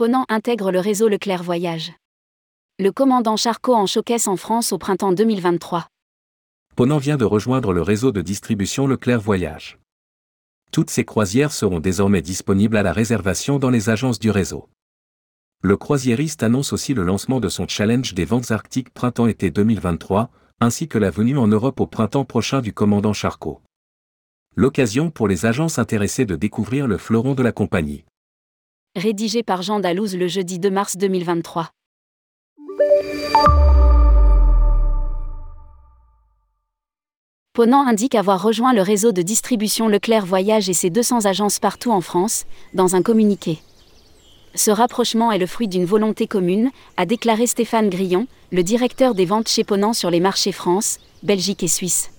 Ponant intègre le réseau Leclerc Voyage. Le commandant Charcot en showcase en France au printemps 2023. Ponant vient de rejoindre le réseau de distribution Leclerc Voyage. Toutes ces croisières seront désormais disponibles à la réservation dans les agences du réseau. Le croisiériste annonce aussi le lancement de son challenge des ventes arctiques printemps-été 2023, ainsi que la venue en Europe au printemps prochain du commandant Charcot. L'occasion pour les agences intéressées de découvrir le fleuron de la compagnie. Rédigé par Jean Dalouse le jeudi 2 mars 2023. Ponant indique avoir rejoint le réseau de distribution Leclerc Voyage et ses 200 agences partout en France, dans un communiqué. Ce rapprochement est le fruit d'une volonté commune, a déclaré Stéphane Grillon, le directeur des ventes chez Ponant sur les marchés France, Belgique et Suisse.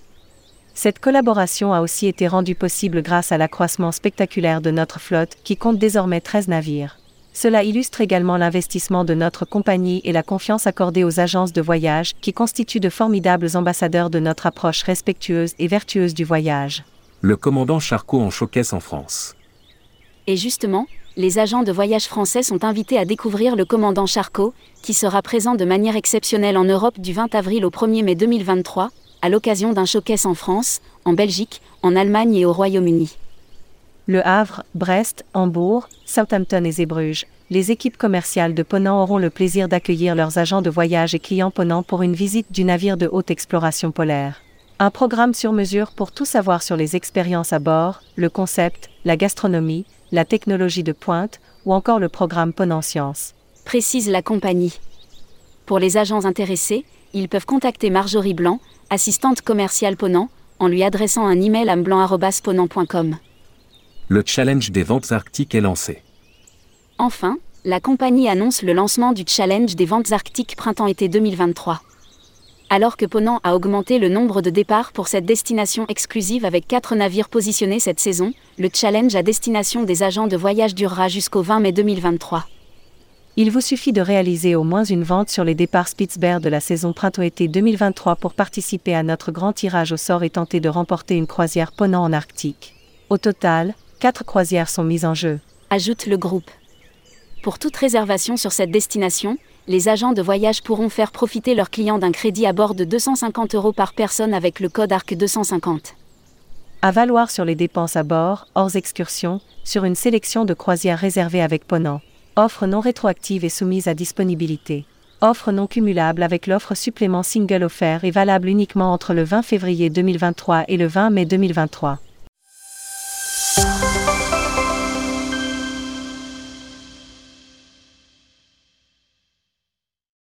Cette collaboration a aussi été rendue possible grâce à l'accroissement spectaculaire de notre flotte, qui compte désormais 13 navires. Cela illustre également l'investissement de notre compagnie et la confiance accordée aux agences de voyage, qui constituent de formidables ambassadeurs de notre approche respectueuse et vertueuse du voyage. Le commandant Charcot en showcase en France. Et justement, les agents de voyage français sont invités à découvrir le commandant Charcot, qui sera présent de manière exceptionnelle en Europe du 20 avril au 1er mai 2023, à l'occasion d'un showcase en France, en Belgique, en Allemagne et au Royaume-Uni. Le Havre, Brest, Hambourg, Southampton et Zeebrugge, les équipes commerciales de Ponant auront le plaisir d'accueillir leurs agents de voyage et clients Ponant pour une visite du navire de haute exploration polaire. Un programme sur mesure pour tout savoir sur les expériences à bord, le concept, la gastronomie, la technologie de pointe ou encore le programme Ponant Science. Précise la compagnie. Pour les agents intéressés, ils peuvent contacter Marjorie Blanc, assistante commerciale Ponant, en lui adressant un email à mblanc.ponant.com. Le challenge des ventes arctiques est lancé. Enfin, la compagnie annonce le lancement du challenge des ventes arctiques printemps-été 2023. Alors que Ponant a augmenté le nombre de départs pour cette destination exclusive avec 4 navires positionnés cette saison, le challenge à destination des agents de voyage durera jusqu'au 20 mai 2023. Il vous suffit de réaliser au moins une vente sur les départs Spitzberg de la saison printemps-été 2023 pour participer à notre grand tirage au sort et tenter de remporter une croisière Ponant en Arctique. Au total, quatre croisières sont mises en jeu. Ajoute le groupe. Pour toute réservation sur cette destination, les agents de voyage pourront faire profiter leurs clients d'un crédit à bord de 250 euros par personne avec le code ARC 250. À valoir sur les dépenses à bord, hors excursion, sur une sélection de croisières réservées avec Ponant. Offre non rétroactive et soumise à disponibilité. Offre non cumulable avec l'offre supplément single offert et valable uniquement entre le 20 février 2023 et le 20 mai 2023.